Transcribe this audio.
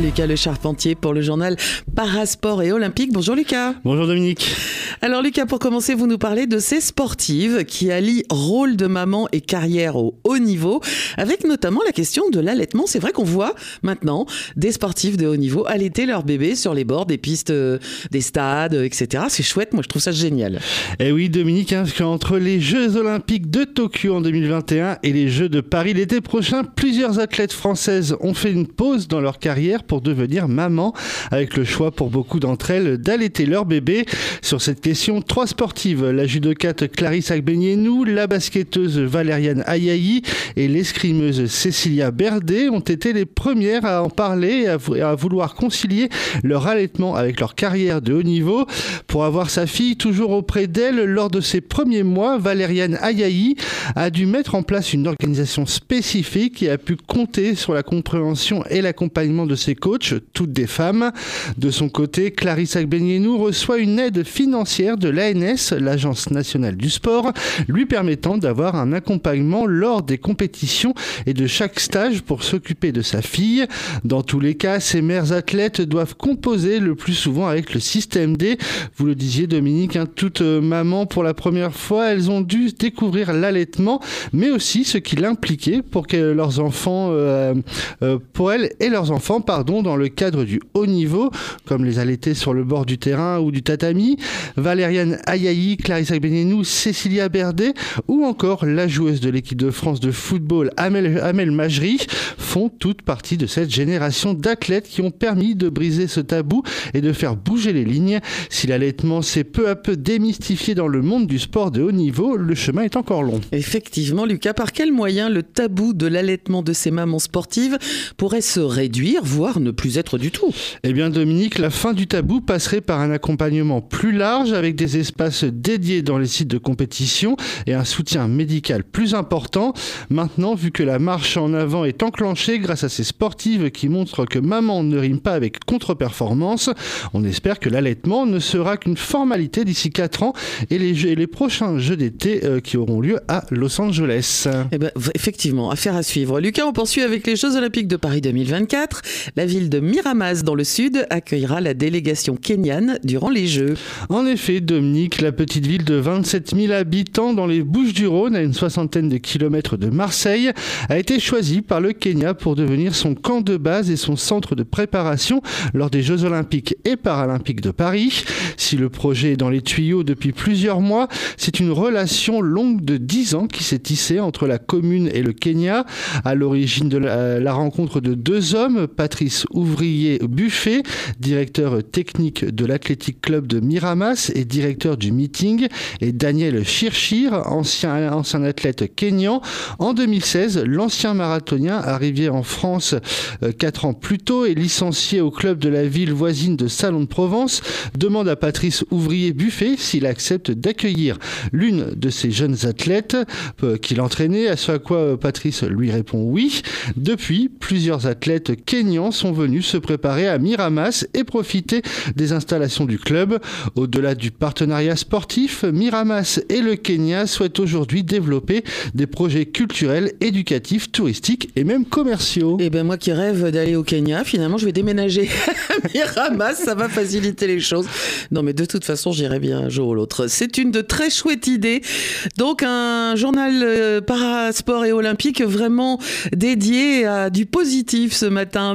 Lucas Le Charpentier pour le journal Parasport et Olympique. Bonjour Lucas. Bonjour Dominique. Alors Lucas, pour commencer, vous nous parlez de ces sportives qui allient rôle de maman et carrière au haut niveau, avec notamment la question de l'allaitement. C'est vrai qu'on voit maintenant des sportifs de haut niveau allaiter leur bébé sur les bords des pistes, euh, des stades, etc. C'est chouette, moi je trouve ça génial. Et eh oui Dominique, hein, entre les Jeux Olympiques de Tokyo en 2021 et les Jeux de Paris l'été prochain, plusieurs athlètes françaises ont fait une pause dans leur carrière pour devenir maman, avec le choix pour beaucoup d'entre elles d'allaiter leur bébé. Sur cette question, trois sportives, la judocate Clarisse Agbenienou, la basketteuse Valériane Ayayi et l'escrimeuse Cécilia Berdet ont été les premières à en parler et à vouloir concilier leur allaitement avec leur carrière de haut niveau. Pour avoir sa fille toujours auprès d'elle lors de ses premiers mois, Valériane Ayayi a dû mettre en place une organisation spécifique et a pu compter sur la compréhension et l'accompagnement de ses coach, toutes des femmes. De son côté, Clarisse Agbenienou reçoit une aide financière de l'ANS, l'Agence nationale du sport, lui permettant d'avoir un accompagnement lors des compétitions et de chaque stage pour s'occuper de sa fille. Dans tous les cas, ces mères athlètes doivent composer le plus souvent avec le système D. Vous le disiez Dominique, hein, toutes euh, mamans pour la première fois, elles ont dû découvrir l'allaitement, mais aussi ce qu'il impliquait pour que leurs enfants, euh, euh, pour elles et leurs enfants, pardon, dans le cadre du haut niveau, comme les allaités sur le bord du terrain ou du tatami, Valériane Ayayi, Clarissa Benenou, Cécilia Berdet ou encore la joueuse de l'équipe de France de football Amel, Amel Majri font toute partie de cette génération d'athlètes qui ont permis de briser ce tabou et de faire bouger les lignes. Si l'allaitement s'est peu à peu démystifié dans le monde du sport de haut niveau, le chemin est encore long. Effectivement, Lucas, par quel moyen le tabou de l'allaitement de ces mamans sportives pourrait se réduire, voire ne plus être du tout. Eh bien Dominique, la fin du tabou passerait par un accompagnement plus large avec des espaces dédiés dans les sites de compétition et un soutien médical plus important. Maintenant, vu que la marche en avant est enclenchée grâce à ces sportives qui montrent que maman ne rime pas avec contre-performance, on espère que l'allaitement ne sera qu'une formalité d'ici 4 ans et les, les prochains Jeux d'été euh, qui auront lieu à Los Angeles. Eh ben, effectivement, affaire à suivre. Lucas, on poursuit avec les Jeux Olympiques de Paris 2024. La ville de Miramas dans le sud accueillera la délégation kenyane durant les Jeux. En effet, Dominique, la petite ville de 27 000 habitants dans les Bouches-du-Rhône, à une soixantaine de kilomètres de Marseille, a été choisie par le Kenya pour devenir son camp de base et son centre de préparation lors des Jeux olympiques et paralympiques de Paris. Si le projet est dans les tuyaux depuis plusieurs mois, c'est une relation longue de 10 ans qui s'est tissée entre la commune et le Kenya. À l'origine de la, la rencontre de deux hommes, Patrice Ouvrier Buffet, directeur technique de l'Athletic Club de Miramas et directeur du meeting, et Daniel Chirchir, ancien, athlète kényan. En 2016, l'ancien marathonien, arrivé en France euh, quatre ans plus tôt et licencié au club de la ville voisine de Salon de Provence, demande à Patrice Ouvrier Buffet s'il accepte d'accueillir l'une de ces jeunes athlètes euh, qu'il entraînait, à ce à quoi euh, Patrice lui répond oui. Depuis, plusieurs athlètes kényans sont venus se préparer à Miramas et profiter des installations du club. Au-delà du partenariat sportif, Miramas et le Kenya souhaitent aujourd'hui développer des projets culturels, éducatifs, touristiques et même commerciaux. Et eh ben moi qui rêve d'aller au Kenya, finalement je vais déménager à Miramas, ça va faciliter les choses. Non mais de toute façon j'irai bien un jour ou l'autre. C'est une de très chouettes idées. Donc un journal euh, parasport et olympique vraiment dédié à du positif ce matin.